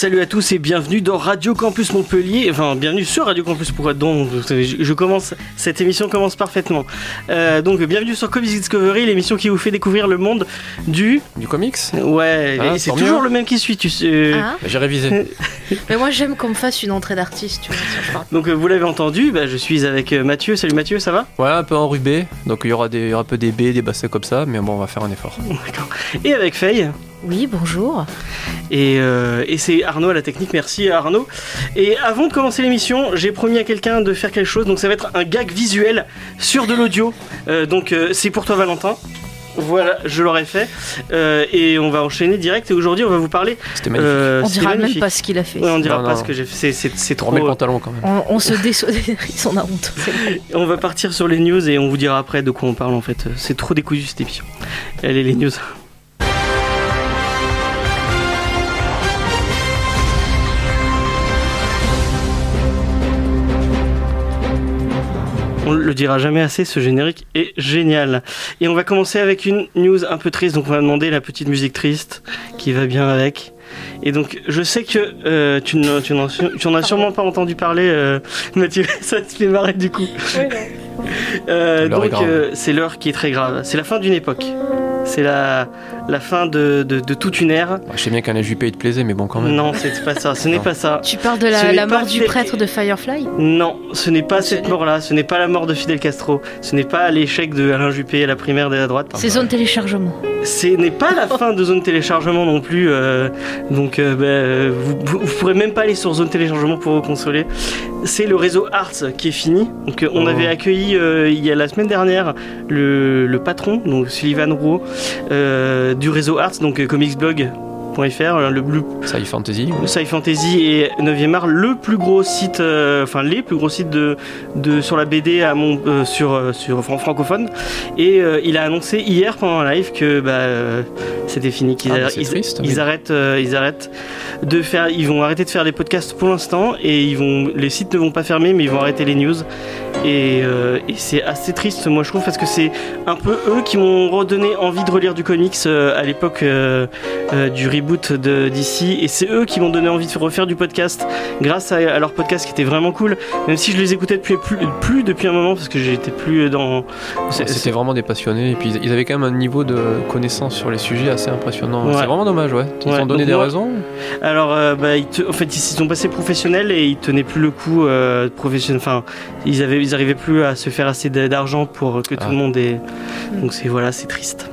Salut à tous et bienvenue dans Radio Campus Montpellier. Enfin, bienvenue sur Radio Campus. Pourquoi donc Vous savez, je, commence. Cette émission commence parfaitement. Euh, donc, bienvenue sur Comics Discovery, l'émission qui vous fait découvrir le monde du. Du comics Ouais, Ah, et c'est toujours le même qui suit. Tu sais. Ah, Bah, J'ai révisé. mais moi j'aime qu'on me fasse une entrée d'artiste. Donc, euh, vous l'avez entendu, bah, je suis avec euh, Mathieu. Salut Mathieu, ça va? Ouais, un peu enrubé. Donc il y aura des, il y aura un peu des baies, des bassets comme ça. Mais bon, on va faire un effort. D'accord. Et avec Faye. Oui, bonjour. Et, euh, et c'est Arnaud à la technique, merci Arnaud. Et avant de commencer l'émission, j'ai promis à quelqu'un de faire quelque chose, donc ça va être un gag visuel sur de l'audio. Euh, donc euh, c'est pour toi Valentin. Voilà, je l'aurais fait. Euh, et on va enchaîner direct. Et aujourd'hui, on va vous parler. C'était magnifique. euh, on dira même pas ce qu'il a fait. Ouais, on dira Non, pas non. ce que j'ai fait. C'est- C'est c'est On trop. remet le pantalon quand même. On, on se désolidarise, on a honte. On va partir sur les news et on vous dira après de quoi on parle en fait. C'est trop décousu cette émission. Allez, les news. On le dira jamais assez, ce générique est génial. Et on va commencer avec une news un peu triste, donc on va demander la petite musique triste qui va bien avec. Et donc, je sais que euh, tu n'en as sûrement pas entendu parler, euh, Mathieu, ça te fait marrer du coup. Euh, donc euh, c'est l'heure qui est très grave. C'est la fin d'une époque. C'est la, la fin de, de- de toute une ère. Bah, je sais bien qu'un Juppé il te plaisait, mais bon, quand même. Non, c'est pas ça. Ce n'est pas ça. Tu parles de la, mort du prêtre de Firefly? Non, ce n'est pas Ce cette mort-là. Ce n'est pas la mort de Fidel Castro. Ce n'est pas l'échec de Alain Juppé à la primaire de la droite. C'est zone téléchargement. Ce n'est pas la fin de zone téléchargement non plus. euh, donc, euh, ben, euh, vous, vous, pourrez même pas aller sur zone téléchargement pour vous consoler. C'est le réseau Arts qui est fini. Donc, on Oh. avait accueilli euh, il y a la semaine dernière le, le patron, donc Sullivan Rouault, euh, du réseau Arts, donc euh, comicsblog.fr, euh, le, le Sci Fantasy. Sci Fantasy et 9e art, le plus gros site, euh, enfin les plus gros sites de, de sur la BD à mon, euh, sur sur fran- francophone. Et euh, il a annoncé hier pendant un live que bah, c'était fini, qu'ils Ah, arr- c'est ils, triste, ils oui. arrêtent, ils arrêtent de faire, ils vont arrêter de faire des podcasts pour l'instant et ils vont, les sites ne vont pas fermer, mais ils vont arrêter les news. Et, et c'est assez triste, moi je trouve, parce que c'est un peu eux qui m'ont redonné envie de relire du comics à l'époque du reboot de DC. Et c'est eux qui m'ont donné envie de refaire du podcast grâce à, à leur podcast qui était vraiment cool. Même si je les écoutais depuis plus, plus depuis un moment parce que j'étais plus dans. C'était vraiment des passionnés. Et puis ils avaient quand même un niveau de connaissance sur les sujets assez impressionnant. Ouais. C'est vraiment dommage, ouais. Ils Ouais, ont donné des moi- raisons. Alors, euh, bah, ils te- en fait, ils sont passés professionnels et ils tenaient plus le coup euh, professionnel. Enfin, ils avaient, ils arrivaient plus à se faire assez d'argent pour que tout Ah. le monde ait. Donc c'est voilà, c'est triste.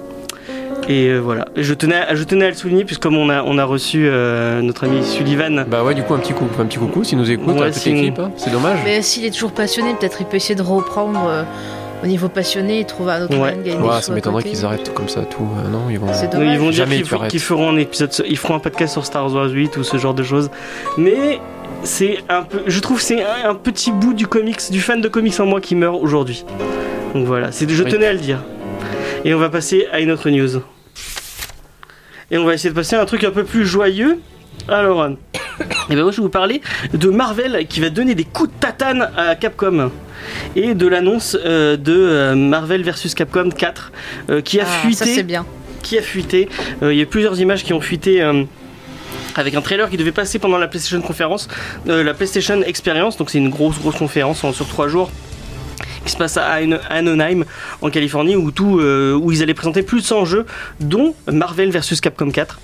Et euh, voilà, je tenais, à, je tenais à le souligner puisque comme on a, on a reçu euh, notre ami Sullivan. Bah ouais, du coup, un petit coup, un petit coucou s'il nous écoute, Ouais, toute si- l'équipe. hein. C'est dommage. Mais s'il est toujours passionné, peut-être il peut essayer de reprendre euh, au niveau passionné et trouver un autre Ouais. moyen de gagner Ouais, ça m'étonnerait qu'ils arrêtent comme ça tout. Euh, non, ils vont. C'est Oui, dommage. ils vont dire Jamais qu'ils feront un épisode, ils feront un podcast sur Star Wars 8 ou ce genre de choses. Mais c'est un peu, je trouve, que c'est un, un petit bout du comics, du fan de comics en moi qui meurt aujourd'hui. Donc voilà, c'est, je Oui. tenais à le dire. Et on va passer à une autre news. Et on va essayer de passer à un truc un peu plus joyeux. Alors, euh, eh ben moi je vais vous parler de Marvel qui va donner des coups de tatane à Capcom et de l'annonce euh, de euh, Marvel vs Capcom 4 euh, qui a Ah, fuité Ça c'est bien. qui a fuité. Il y a plusieurs images qui ont fuité. avec un trailer qui devait passer pendant la PlayStation conférence, euh, la PlayStation Experience, donc c'est une grosse grosse conférence en- sur trois jours qui se passe à An- Anaheim en Californie où tout euh, où ils allaient présenter plus de 100 jeux dont Marvel vs Capcom 4.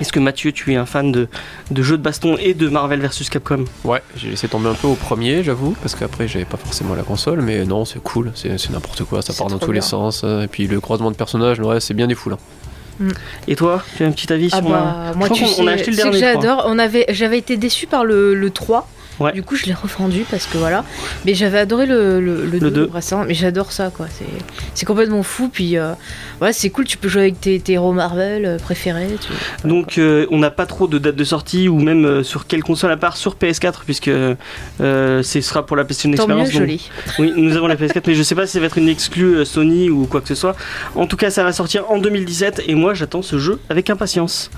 Est-ce que Mathieu, tu es un fan de, de jeux de baston et de Marvel vs Capcom? Ouais, j'ai laissé tomber un peu au premier, j'avoue, parce qu'après j'avais pas forcément la console, mais non, c'est cool, c'est c'est n'importe quoi, ça part dans tous les sens, et puis le croisement de personnages, reste, c'est bien défoulant. Et toi, tu as un petit avis Ah sur bah, la- moi Je tu qu'on- on a sais, acheté le sais dernier, j'adore. On avait, j'avais été déçu par le, le 3. Ouais. Du coup, je l'ai refendu parce que voilà. Mais j'avais adoré le, le, le, 2, deux. récemment. Mais j'adore ça, quoi. C'est, c'est complètement fou. Puis, euh, ouais, c'est cool. Tu peux jouer avec tes, tes héros Marvel euh, préférés. tu- Donc euh, on n'a pas trop de date de sortie ou même euh, sur quelle console à part sur PS4 puisque ce sera pour la PlayStation Tant mieux, Experience. donc- joli. Oui, nous avons la PS4 mais je sais pas si ça va être une exclue Sony ou quoi que ce soit. En tout cas, ça va sortir en 2017 et moi j'attends ce jeu avec impatience.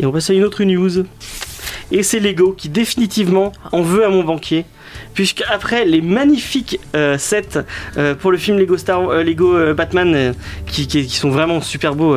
Et on passe à une autre news. Et c'est Lego qui définitivement en veut à mon banquier puisque après les magnifiques euh, sets euh, pour le film Lego Star, euh, Lego Batman, qui, sont vraiment super beaux,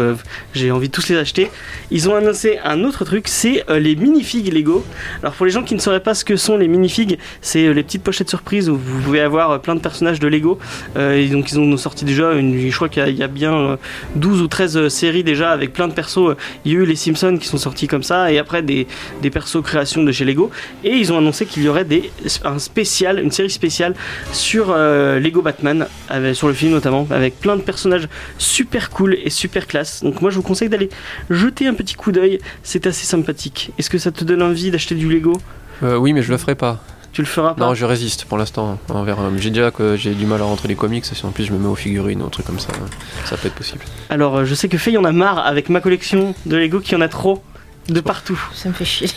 j'ai envie de tous les acheter. Ils ont annoncé un autre truc, c'est les minifigs Lego. Alors pour les gens qui ne sauraient pas ce que sont les minifigs, c'est les petites pochettes surprises où vous pouvez avoir plein de personnages de Lego. Et donc ils ont sorti déjà, une, je crois qu'il y a- bien euh, 12 ou 13 euh, séries déjà avec plein de persos. Il y a eu les Simpsons qui sont sortis comme ça, et après des, des persos créations de chez Lego. Et ils ont annoncé qu'il y aurait des, un spécial, une série spéciale sur euh, Lego Batman, avec- sur le film notamment, avec plein de personnages super cool et super classe. Donc moi je vous conseille d'aller jeter un petit coup d'œil, c'est assez sympathique. Est-ce que ça te donne envie d'acheter du Lego? Euh, oui, mais je le ferai pas. Tu le feras pas? Non, je résiste pour l'instant. On verra. J'ai déjà que j'ai du mal à rentrer les comics. Si en plus je me mets aux figurines ou un truc comme ça, ça peut être possible. Alors euh, je sais que Faye en a marre avec ma collection de Lego qui en a trop de partout. Ça me fait chier.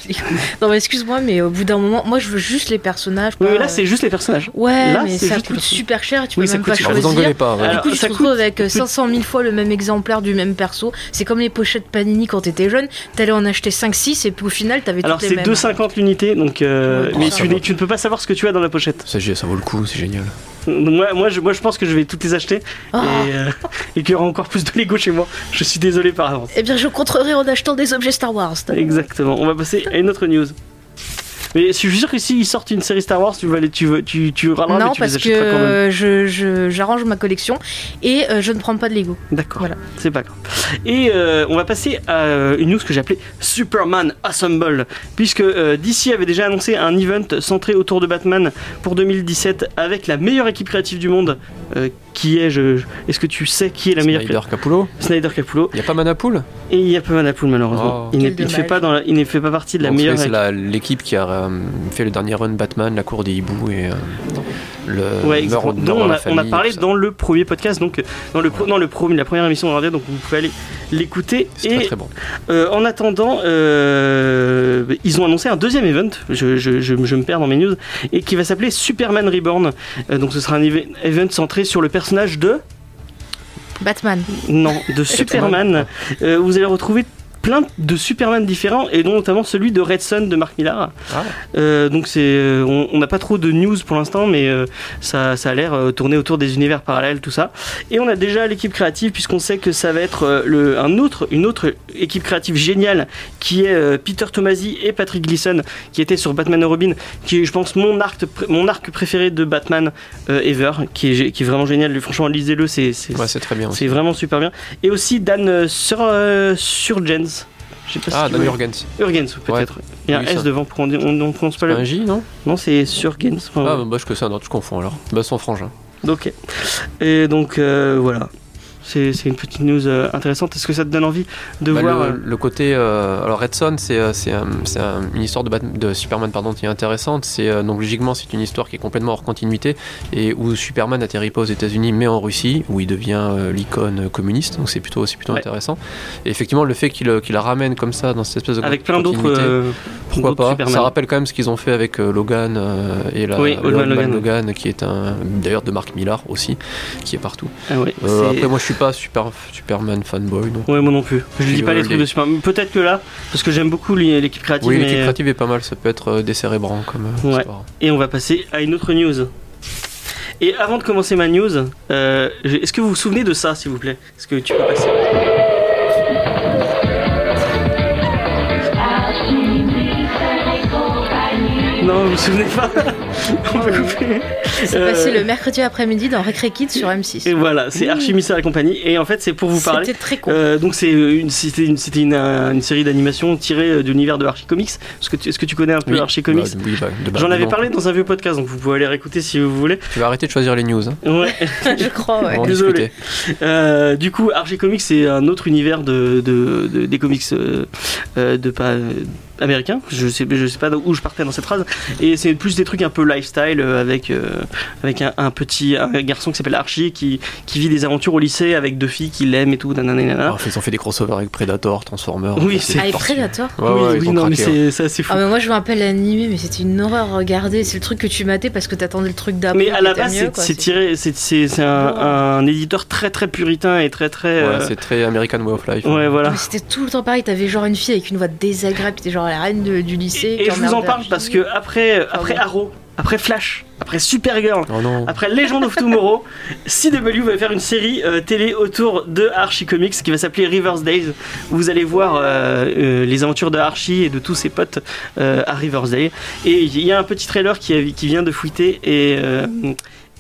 non, mais excuse-moi, mais au bout d'un moment, moi je veux juste les personnages. Oui, mais là euh, c'est juste les personnages. Ouais, là, mais ça coûte super cher, tu peux Oui, ça même coûte pas vous choisir. engueulez pas. ouais. Alors, du coup, tu ça te retrouves coûte- avec euh, 500 000 fois le même exemplaire du même perso. C'est comme les pochettes Panini quand t'étais jeune. T'allais en acheter 5-6 et puis au final, t'avais Alors toutes les c'est mêmes. 2,50 l'unité, donc euh, mais tu, ne peux pas savoir ce que tu as dans la pochette. Ça, j'ai- ça vaut le coup, c'est génial. Donc, Moi, moi, je, moi je pense que je vais toutes les acheter Ah. et, euh, et qu'il y aura encore plus de Lego chez moi. Je suis désolé par avance. Eh bien, je contrerai en achetant des objets Star Wars. Exactement. On va passer à une autre news. Mais je suis sûr que s'ils sortent une série Star Wars, tu vas les, tu, veux- tu, tu râleras, mais Non, les parce que quand même. je, je- j'arrange ma collection et euh, je ne prends pas de Lego. D'accord. Voilà. C'est pas grave. Et euh, on va passer à euh, une news que j'ai appelée Superman Assemble, puisque euh, DC avait déjà annoncé un event centré autour de Batman pour 2017 avec la meilleure équipe créative du monde. Qui est, je, je- est-ce que tu sais qui est la meilleure Snyder Capullo. Snyder Capullo. Il y a pas Manapool Et il n'y a pas Manapool malheureusement. Oh. il, il fait pas dans la- il ne fait pas partie de la Donc, meilleure. C'est l'équipe qui a euh, fait le dernier run Batman, la cour des hiboux et euh, le Ouais, meurt- exactement. meurt dont dans on, la a, on parlé dans le premier podcast, donc euh, dans le pro- dans le pro- la première émission de radio, donc vous pouvez aller l'écouter. C'est Et très très bon. euh, en attendant, euh, ils ont annoncé un deuxième event. Je, je- je- je me perds dans mes news et qui va s'appeler Superman Reborn. Euh, donc ce sera un eve- event centré sur le personnage de Batman. non de Superman. Euh, vous allez retrouver plein de Superman différents et dont notamment celui de Red Son de Mark Millar. Ah. Euh, donc c'est, euh, on n'a pas trop de news pour l'instant, mais euh, ça, ça a l'air euh, tourner autour des univers parallèles, tout ça. Et on a déjà l'équipe créative puisqu'on sait que ça va être le, un autre, une autre équipe créative géniale qui est Peter Tomasi et Patrick Gleason qui étaient sur Batman et Robin, qui est, je pense, mon arc, mon arc préféré de Batman ever, qui est, gé- qui est vraiment génial. Franchement, lisez-le, c'est, c'est, Ouais, c'est très bien. aussi. c'est vraiment super bien. Et aussi Dan sur, Surgens. Je sais pas si Ah, tu Dan vois. Jurgens. Urgens, peut-être. Il y a Oui, un S ça. devant pour on ne prononce pas le. Un J, non? Non, c'est Surgens. Enfin, Ah, bah, je que ça, non, je confonds alors. Bah, son frangin. Ok. Et donc euh, voilà. C'est une petite news euh, intéressante. Est-ce que ça te donne envie de Bah, voir le, euh, le côté euh, alors Red Son c'est euh, c'est un- un- une histoire de, Bat- de Superman pardon qui est intéressante c'est euh, donc logiquement c'est une histoire qui est complètement hors continuité et où Superman atterrit pas aux États-Unis mais en Russie où il devient euh, l'icône communiste donc c'est plutôt c'est plutôt Ouais. intéressant et effectivement le fait qu'il euh, qu'il la ramène comme ça dans cette espèce de avec plein d'autres euh, pourquoi pas? Superman. ça rappelle quand même ce qu'ils ont fait avec euh, Logan euh, et la Oui, le Old Man Old Man Logan. Logan, qui est un d'ailleurs de Mark Millar aussi qui est partout Ah ouais, Euh, après moi je suis pas super Superman fanboy donc Ouais, moi non plus. Je dis pas euh, les trucs les- de Superman. Peut-être que là, parce que j'aime beaucoup l'é- l'équipe créative. Oui, mais- l'équipe créative est pas mal, ça peut être euh, décérébrant comme euh, Ouais. histoire. Et on va passer à une autre news. Et avant de commencer ma news, euh, est-ce que vous vous souvenez de ça, s'il vous plaît Est-ce que tu peux passer Non, vous vous souvenez pas On peut couper. C'est Euh, passé le mercredi après-midi dans Recré Kids sur M6. Et voilà, c'est Archimista et compagnie. Et en fait, c'est pour vous parler. C'était très con. Euh, donc c'est une, c'était une, c'était une, une série d'animation tirée euh, de l'univers de Archie Comics. Est-ce que tu, est-ce que tu connais un peu Oui, Archie Comics bah, oui, bah, J'en avais parlé dans un vieux podcast, donc vous pouvez aller réécouter si vous voulez. Tu vas arrêter de choisir les news. Hein. Ouais. je crois, ouais. On va en désolé. Euh, du coup, Archie Comics, c'est un autre univers de, de- de- des comics de pas américains. Je sais, je sais pas où je partais dans cette phrase. Et c'est plus des trucs un peu lifestyle euh, avec euh, avec un, un petit un garçon qui s'appelle Archie qui, qui vit des aventures au lycée avec deux filles qu'il aime et tout. nanana, nanana. Alors, ils ont fait des crossovers avec Predator, Transformers. Oui, c'est- Ah, et tordu. Predator Ouais, oui, ouais, non, mais craqué, hein. c'est assez fou. Ah, mais moi je me rappelle l'animé, mais c'était une horreur à regarder. C'est le truc que tu matais parce que t'attendais le truc d'après. mais à la base, c'est- tiré, c'est c'est- c'est un, un éditeur très très puritain et très très. Ouais, euh, c'est très American Way of Life. ouais, voilà. Mais c'était tout le temps pareil. T'avais genre une fille avec une voix désagréable, qui était genre la reine de- du lycée. Et, je vous en parle parce que après, après ouais. Arrow, après Flash, après Supergirl, Oh non. après Legend of Tomorrow, CW va faire une série euh, télé autour de Archie Comics qui va s'appeler River's Days. Où vous allez voir euh, euh, les aventures de Archie et de tous ses potes euh, à River's Day. Et il y a un petit trailer qui, a- qui vient de fuiter et.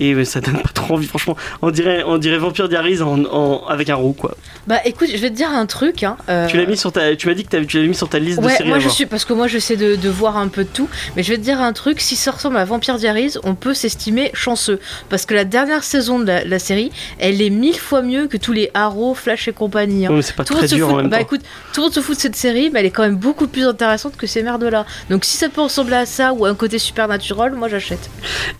Et euh, ça donne pas trop envie, franchement. On dirait, on dirait Vampire Diaries en, en- avec un roux, quoi. Bah écoute, je vais te dire un truc. Hein, euh, Tu l'as mis sur ta, tu m'as dit que tu l'as mis sur ta liste de séries moi à je voir. suis parce que moi j'essaie de, de voir un peu de tout, mais je vais te dire un truc. Si ça ressemble à Vampire Diaries, on peut s'estimer chanceux parce que la dernière saison de la, la série, elle est mille fois mieux que tous les Arrow, Flash et compagnie. hein. Ouais, c'est pas Tout le très dur fout- en même bah temps. écoute, tout le monde se fout de cette série, mais elle est quand même beaucoup plus intéressante que ces merdes là. Donc si ça peut ressembler à ça ou à un côté supernatural, moi j'achète.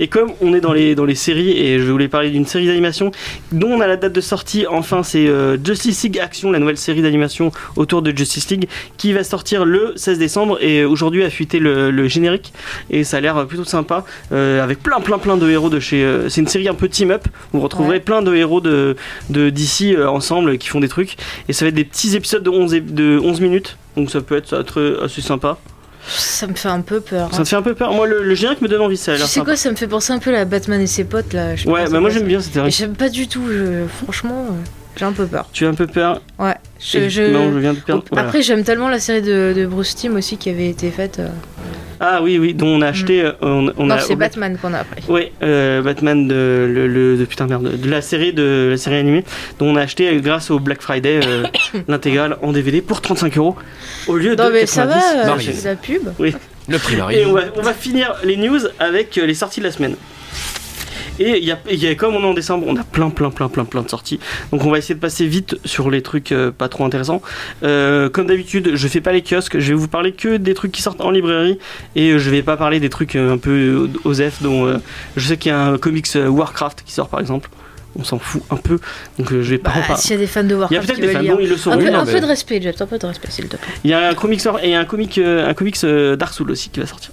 Et comme on est dans les, dans les et je voulais parler d'une série d'animation dont on a la date de sortie, enfin c'est euh, Justice League Action, la nouvelle série d'animation autour de Justice League, qui va sortir le 16 décembre, et aujourd'hui a fuité le, le générique, et ça a l'air plutôt sympa, euh, avec plein plein plein de héros de chez... euh, c'est une série un peu team-up, vous retrouverez Ouais. plein de héros de de- d'ici euh, ensemble qui font des trucs, et ça va être des petits épisodes de 11, é- de 11 minutes, donc ça peut être ça, très, assez sympa. Ça me fait un peu peur. Ça hein. te fait un peu peur, moi le, le générique me donne envie, ça Tu sais quoi, ça me fait penser un peu à Batman et ses potes là. je Ouais, bah moi j'aime bien cette série. J'aime pas du tout, je- franchement, euh, j'ai un peu peur. Tu as un peu peur Ouais. Je, je- Non, je viens de perdre. voilà. Après, j'aime tellement la série de, de Bruce Timm aussi qui avait été faite. euh. Ah oui, oui, dont on a acheté. euh, On, on non, c'est Batman qu'on a après. Oui, euh, Batman de, le, le- de putain merde, de la série de la série animée dont on a acheté grâce au Black Friday euh, l'intégrale en DVD pour 35 euros au lieu Non, de mais ça 90. va, c'est la pub. Le prix Et on va, on va finir les news avec euh, les sorties de la semaine. Et il y a, il y a- comme on est en décembre, on a plein, plein, plein, plein, plein de sorties. Donc on va essayer de passer vite sur les trucs euh, pas trop intéressants. Euh, comme d'habitude, je fais pas les kiosques. Je vais vous parler que des trucs qui sortent en librairie et euh, je vais pas parler des trucs un peu osef. Dont je sais qu'il y a un comics Warcraft qui sort par exemple. On s'en fout un peu. Donc euh, je vais pas Bah, parler. s'il y a des fans de Il y a Warcraft peut-être des fans, lire. ils le sauront. Un, peu, non, un mais- peu de respect, un peu de respect, s'il te plaît. Il y a un comics et un comic, un comics Dark Souls aussi qui va sortir.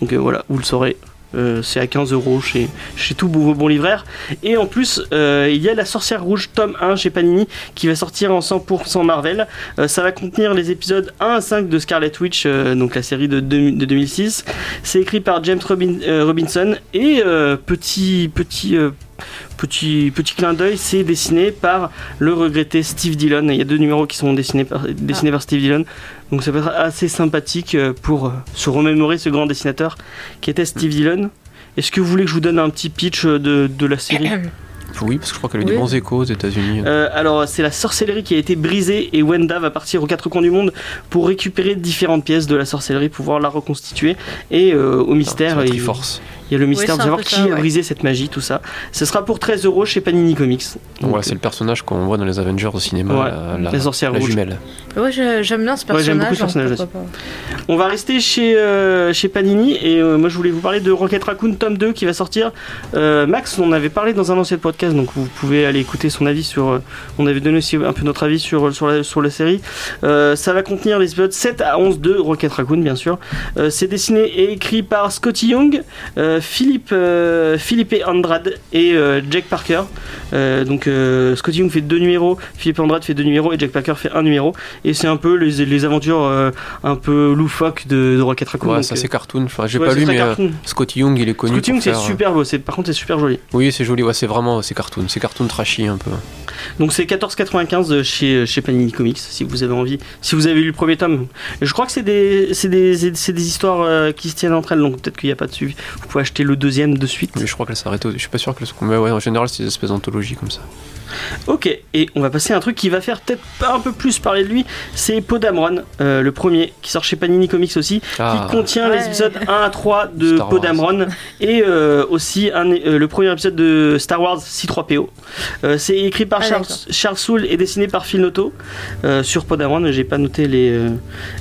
Donc euh, voilà, vous le saurez. Euh, c'est à 15 euros chez, chez tout vos bons livraires. Et en plus, euh, il y a La Sorcière Rouge tome 1 chez Panini qui va sortir en 100% Marvel. Euh, ça va contenir les épisodes 1 à 5 de Scarlet Witch, donc la série de, deux- de 2006. C'est écrit par James Robin- Robinson. Et petit, petit, petit, petit clin d'œil, c'est dessiné par le regretté Steve Dillon. Il y a deux numéros qui sont dessinés par, dessinés par Steve Dillon. Donc ça peut être assez sympathique euh, pour euh, se remémorer ce grand dessinateur qui était Steve Dillon. Est-ce que vous voulez que je vous donne un petit pitch euh, de, de la série? Oui, parce que je crois qu'elle a eu Oui. des bons échos aux États-Unis. Euh, alors, c'est la sorcellerie qui a été brisée et Wenda va partir aux quatre coins du monde pour récupérer différentes pièces de la sorcellerie, pouvoir la reconstituer. Et euh, au mystère, C'est il, la Triforce. Il y a le mystère de savoir qui ça, a ouais. brisé cette magie, tout ça. Ce sera pour 13 euros chez Panini Comics. Donc voilà, c'est le personnage qu'on voit dans les Avengers au cinéma, Ouais, la, la- la sorcière la rouge. jumelle. Ouais, j'aime bien ce Ouais, j'aime personnage. beaucoup ce personnage pas. On va rester chez, euh, chez Panini et euh, moi je voulais vous parler de Rocket Raccoon tome 2 qui va sortir. Euh, Max, on avait parlé dans un ancien podcast donc vous pouvez aller écouter son avis sur. euh, on avait donné aussi un peu notre avis sur, sur, la, sur la série. Euh, ça va contenir les épisodes 7 à 11 de Rocket Raccoon bien sûr. Euh, C'est dessiné et écrit par Scotty Young, euh, Philippe, euh, Philippe Andrade et euh, Jack Parker. Euh, donc Scotty Young fait deux numéros, Philippe Andrade fait deux numéros et Jack Parker fait un numéro. Et c'est un peu les, les aventures un peu loufoques de, de Rocket Raccoon. Ouais, donc, ça c'est cartoon. Enfin, j'ai ouais, pas lu, mais. Scotty Young, il est connu. Scotty Young, c'est faire, super beau. c'est- Par contre, c'est super joli. Oui, c'est joli. Ouais, c'est vraiment, c'est cartoon. C'est cartoon trashy un peu. Donc c'est 14,95 chez, chez Panini Comics, si vous avez envie. Si vous avez lu le premier tome. Je crois que c'est des, des, des histoires qui se tiennent entre elles, donc peut-être qu'il n'y a pas de suivi. Vous pouvez acheter le deuxième de suite. Mais je crois qu'elle s'arrête. Je suis pas sûr que le. Mais ouais, en général, c'est des espèces d'anthologies comme ça. Ok, et on va passer à un truc qui va faire peut-être pas un peu plus parler de lui. C'est Podamron, euh, le premier, qui sort chez Panini Comics aussi, Ah, qui contient Ouais. les épisodes 1 à 3 de Star Wars. Podamron et euh, aussi un, euh, le premier épisode de Star Wars C3PO. Euh, c'est écrit par Ah, Charles. Charles Soule et dessiné par Phil Noto euh, sur Podamron. J'ai pas noté les,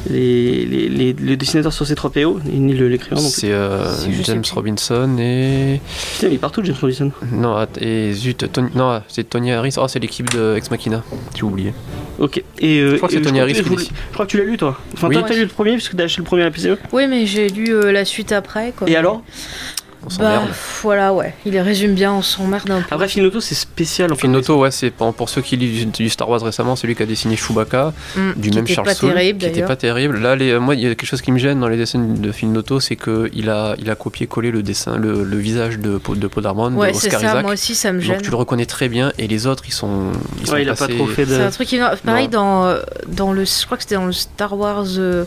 les, les, les- le dessinateur sur C3PO ni l'écrivain. C'est euh, James. Robinson et. putain, il est partout, James Robinson. Non, et zut, Tony... non, c'est Tony Harris. Oh, c'est l'équipe de Ex Machina. J'ai oublié. Ok. Et, euh, Je crois que c'est Tony Harris je, qui crois que tu l'as lu toi. Enfin, Oui. toi, t'as lu le premier puisque t'as acheté le premier PCE. Oui, mais j'ai lu euh, la suite après. Quoi. Et alors? On Bah, voilà, ouais. Il résume bien, on s'emmerde un peu. Après, Filnoto, c'est spécial. en fait. Filnoto, ouais, c'est pour, ceux qui lisent du Star Wars récemment, c'est lui qui a dessiné Chewbacca, Mm, du même Charles pas Soule, terrible, qui était d'ailleurs. pas terrible. Là, les, moi, il y a quelque chose qui me gêne dans les dessins de Filnoto, c'est qu'il a, il a copié-collé le dessin, le, le visage de, de Podamon, Ouais, de c'est Oscar ça, Isaac. moi aussi, ça me gêne. Donc tu le reconnais très bien, et les autres, ils sont, ils sont Ouais, il a pas trop fait de. C'est un truc qui pareil Non. dans euh, dans le je crois que c'était dans le Star Wars euh,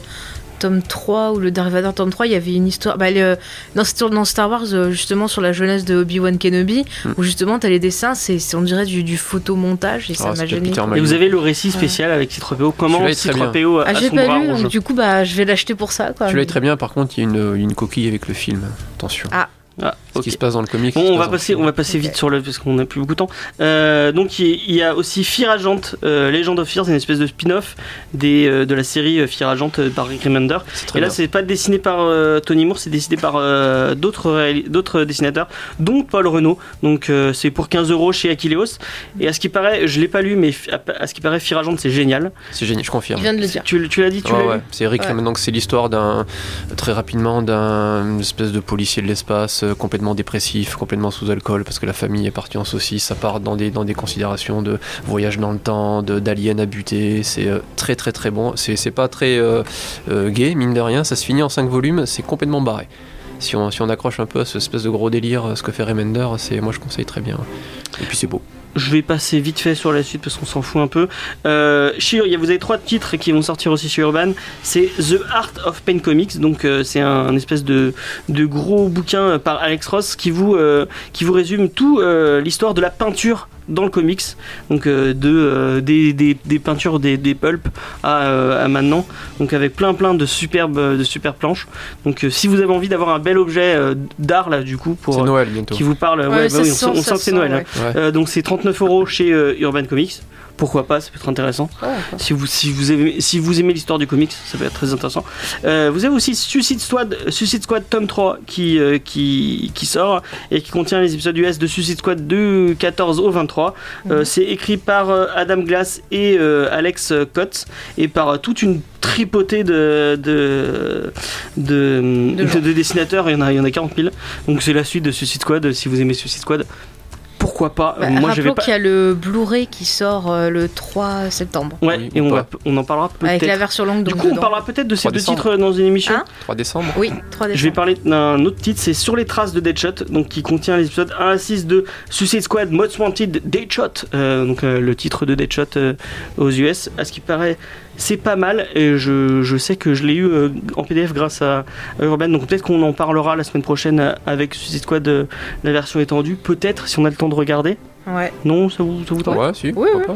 tome 3 ou le Dark Vador tome 3, il y avait une histoire bah, le- dans, c'était dans Star Wars euh, justement sur la jeunesse de Obi-Wan Kenobi Hmm. où justement t'as les dessins, c'est on dirait du, du photomontage et ça Ah, m'a gêné. Et vous avez le récit spécial avec C3PO. Comment Celui-là est très bien. C3PO a, Ah, j'ai son pas bras lu, donc du coup bah je vais l'acheter pour ça quoi. Tu l'as très bien, par contre, il y a une, une coquille avec le film. Attention. Ah. Ah, Qui se passe dans le comic. Bon, on va passer, on va passer vite sur le parce qu'on n'a plus beaucoup de temps. Euh, donc il y- a aussi Fear Agent, euh, Legend of Fear, c'est une espèce de spin-off des, euh, de la série Fear Agent euh, par Rick Remender. Et là, c'est pas dessiné par euh, Tony Moore, c'est dessiné par euh, d'autres dessinateurs, dont Paul Renault. Donc euh, c'est pour 15 euros chez Aquileos. Et à ce qui paraît, je l'ai pas lu, mais à, à ce qui paraît, Fear Agent c'est génial. C'est génial, je confirme. Il vient de le dire. Tu, tu l'as dit, tu Ouais, l'as ouais. lu C'est Rick Ouais. Remender, donc c'est l'histoire d'un très rapidement d'un espèce de policier de l'espace euh, dépressif, complètement sous alcool parce que la famille est partie en saucisse. Ça part dans des considérations de voyage dans le temps, d'aliens à buter. C'est euh, très très très bon. C'est pas très euh, euh, gay mine de rien. Ça se finit en 5 volumes. C'est complètement barré. Si on, accroche un peu à ce espèce de gros délire, ce que fait Remender, moi je conseille très bien. Et puis c'est beau. Je vais passer vite fait sur la suite parce qu'on s'en fout un peu. Euh, vous avez trois titres qui vont sortir aussi chez Urban. C'est The Art of Pain Comics, donc euh, c'est un, espèce de, de gros bouquin euh, par Alex Ross qui vous, euh, qui vous résume tout l'histoire de la peinture dans le comics, donc euh, de euh, des, des, des peintures des, des pulps à, euh, à maintenant, donc avec plein plein de superbes de superbes planches. Donc euh, si vous avez envie d'avoir un bel objet euh, d'art là du coup pour C'est Noël bientôt. qui vous parle, ouais, Ouais, bah oui, on se sent, on ça sent que c'est Noël. hein. ouais. Euh, donc c'est 39 euros chez euh, Urban Comics. Pourquoi pas, ça peut être intéressant. Si vous, si vous aimez, si vous aimez l'histoire du comics, ça peut être très intéressant. Euh, vous avez aussi Suicide Squad, Suicide Squad tome 3 qui, euh, qui, qui sort et qui contient les épisodes US de Suicide Squad du 14 au 23. Euh, Mhm. c'est écrit par Adam Glass et Alex Kotz et par toute une tripotée de, de, de, De de- de dessinateurs. Il y, en a, il y en a 40 000. Donc c'est la suite de Suicide Squad. Si vous aimez Suicide Squad, pourquoi pas Bah, Moi je vais rappelons pas. qu'il y a le Blu-ray qui sort euh, le 3 septembre. Ouais, Oui, et on, va, on en parlera Avec la peut-être. version longue Du donc coup, on parlera peut-être de ces 3 deux décembre. titres dans une émission. Hein 3 décembre. Oui, 3 Je vais décembre. parler d'un autre titre, c'est Sur les traces de Deadshot, donc qui contient les épisodes 1 à 6 de Suicide Squad Most Wanted Deadshot, euh, donc euh, le titre de Deadshot euh, aux US. À ce qui paraît, c'est pas mal et je, je sais que je l'ai eu euh, en PDF grâce à, à Urban, donc peut-être qu'on en parlera la semaine prochaine euh, avec Suicide Squad, euh, la version étendue, peut-être si on a le temps de regarder. Ouais. Non, ça vous, ça vous tente Ouais, si. Oui, oui.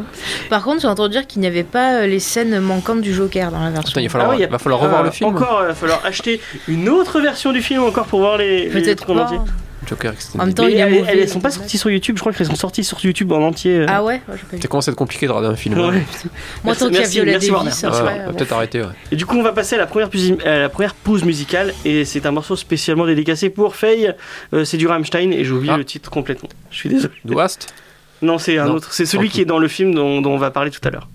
Par contre, j'ai entendu dire qu'il n'y avait pas les scènes manquantes du Joker dans la version. Il va falloir, Ah oui, va falloir revoir Euh, le film. Encore, il va falloir acheter une autre version du film encore pour voir les, Peut-être pas. Joker En même temps, Mais il est elles, elles sont pas sorties sur YouTube, je crois qu'elles sont sorties sur YouTube en entier. Ah ouais, ouais. Ça commence à être compliqué de regarder un film. Ouais. hein. Moi, Merci- tant qu'il y a Viola. Davis, Ouais, après, on va bon. peut-être arrêter. Ouais. Et du coup, on va passer à la première, pause- à la première pause musicale, et c'est un morceau spécialement dédicacé pour Faye. Euh, c'est du Rammstein, et j'ai oublié Ah. le titre complètement. Je suis désolé. Douast Non, c'est un Non. autre. C'est celui qui est dans le film dont, dont on va parler tout à l'heure.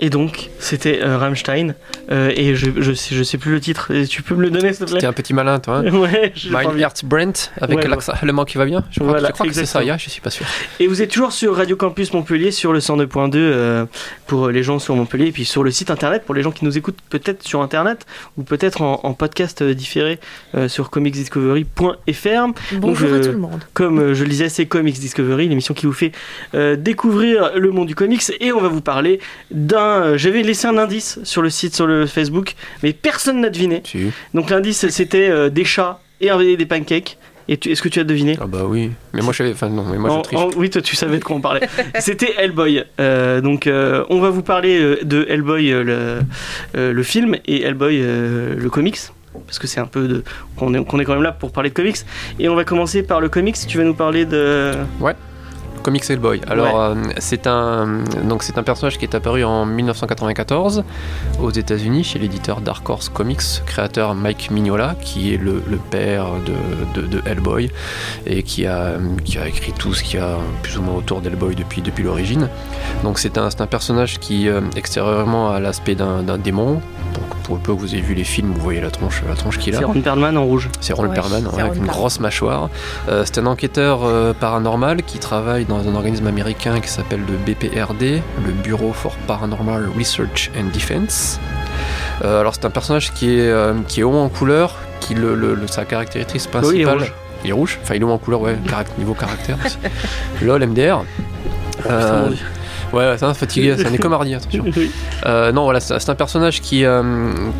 Et donc, c'était euh, Rammstein, euh, et je, je, sais, je sais plus le titre. Et tu peux me le donner, s'il te T'es plaît un petit malin, toi. Hein Ouais, je My. Heart Brent, avec Ouais, l'accent allemand qui va bien. Je crois, Voilà, je crois que c'est ça, ya, je suis pas sûr. Et vous êtes toujours sur Radio Campus Montpellier sur le 102.2 euh, pour les gens sur Montpellier et puis sur le site internet pour les gens qui nous écoutent peut-être sur internet ou peut-être en, en podcast euh, différé euh, sur comicsdiscovery.fr. Bonjour Donc, à tout le monde. Comme euh, je le disais, c'est Comics Discovery, l'émission qui vous fait euh, découvrir le monde du comics et on va vous parler d'un. Euh, J'avais laissé un indice sur le site, sur le Facebook, mais personne n'a deviné. Si. Donc l'indice c'était euh, des chats et un- des pancakes. Et est-ce que tu as deviné? Ah bah oui. Mais moi je savais. Enfin non, mais moi en- je triche. en- oui, toi, tu savais de quoi on parlait. C'était Hellboy. Euh, donc, euh, on va vous parler de Hellboy, le, le film, et Hellboy, le comics. Parce que c'est un peu de. qu'on est, quand même là pour parler de comics. Et on va commencer par le comics. Tu vas nous parler de. Comics Hellboy. Alors euh, c'est un donc c'est un personnage qui est apparu en 1994 aux États-Unis chez l'éditeur Dark Horse Comics, créateur Mike Mignola, qui est le, le père de, de, de Hellboy et qui a qui a écrit tout ce qu'il y a plus ou moins autour d'Hellboy depuis depuis l'origine. Donc c'est un un personnage qui euh, extérieurement a l'aspect d'un démon pour, pour le peu que vous ayez vu les films, vous voyez la tronche, la tronche qu'il a. C'est Ron Perlman en rouge. C'est Ron Ouais, Perlman ouais, avec Ron une Perlman. grosse mâchoire. Euh, c'est un enquêteur euh, paranormal qui travaille dans un organisme américain qui s'appelle le BPRD, le Bureau for Paranormal Research and Defense. Euh, alors c'est un personnage qui est, euh, qui est haut en couleur, qui le, le- le- sa caractéristique Oui, il est principale. rouge. Il est rouge, enfin il est haut en couleur, ouais, caract- niveau caractère. LOL, MDR. Euh. Ouais, c'est un fatigué, c'est un écomardier, attention. Euh, non, voilà, c'est un personnage qui, euh,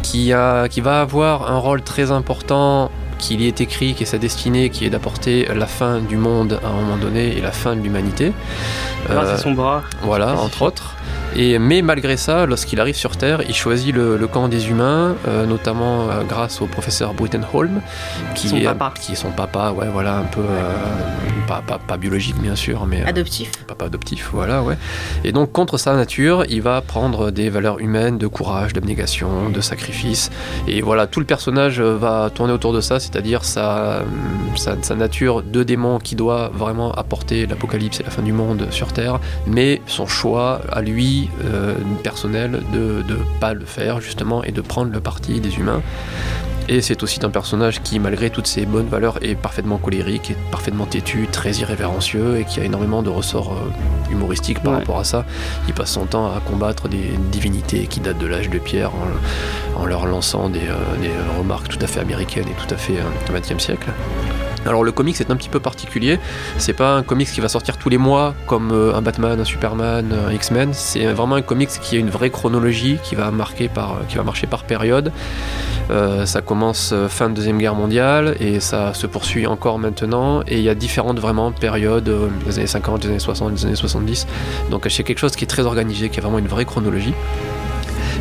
qui, a, qui va avoir un rôle très important, qui lui est écrit, qui est sa destinée, qui est d'apporter la fin du monde à un moment donné et la fin de l'humanité. Grâce Euh, à son bras. voilà, entre autres. Et, mais malgré ça, lorsqu'il arrive sur Terre, il choisit le, le camp des humains, euh, notamment euh, grâce au professeur Holm, qui Son est papa. qui est son papa, ouais, voilà, un peu euh, pas, pas, pas biologique bien sûr, mais Adoptif. papa adoptif, voilà, ouais. Et donc, contre sa nature, il va prendre des valeurs humaines de courage, d'abnégation, de sacrifice. Et voilà, tout le personnage va tourner autour de ça, c'est-à-dire sa, sa, sa nature de démon qui doit vraiment apporter l'apocalypse et la fin du monde sur Terre, mais son choix à lui, euh, personnel, de ne pas le faire, justement, et de prendre le parti des humains. Et c'est aussi un personnage qui, malgré toutes ses bonnes valeurs, est parfaitement colérique, est parfaitement têtu, très irrévérencieux et qui a énormément de ressorts euh, humoristiques par Ouais. rapport à ça. Il passe son temps à combattre des divinités qui datent de l'âge de pierre en, en leur lançant des, euh, des remarques tout à fait américaines et tout à fait euh, 20e siècle. Alors le comics est un petit peu particulier, c'est pas un comics qui va sortir tous les mois comme euh, un Batman, un Superman, un X-Men, c'est vraiment un comics qui a une vraie chronologie qui va marquer par, marcher par période. Euh, ça commence euh, fin de deuxième guerre mondiale et ça se poursuit encore maintenant et il y a différentes vraiment périodes, les années 50, les années 60, les années 70. Donc c'est quelque chose qui est très organisé, qui a vraiment une vraie chronologie.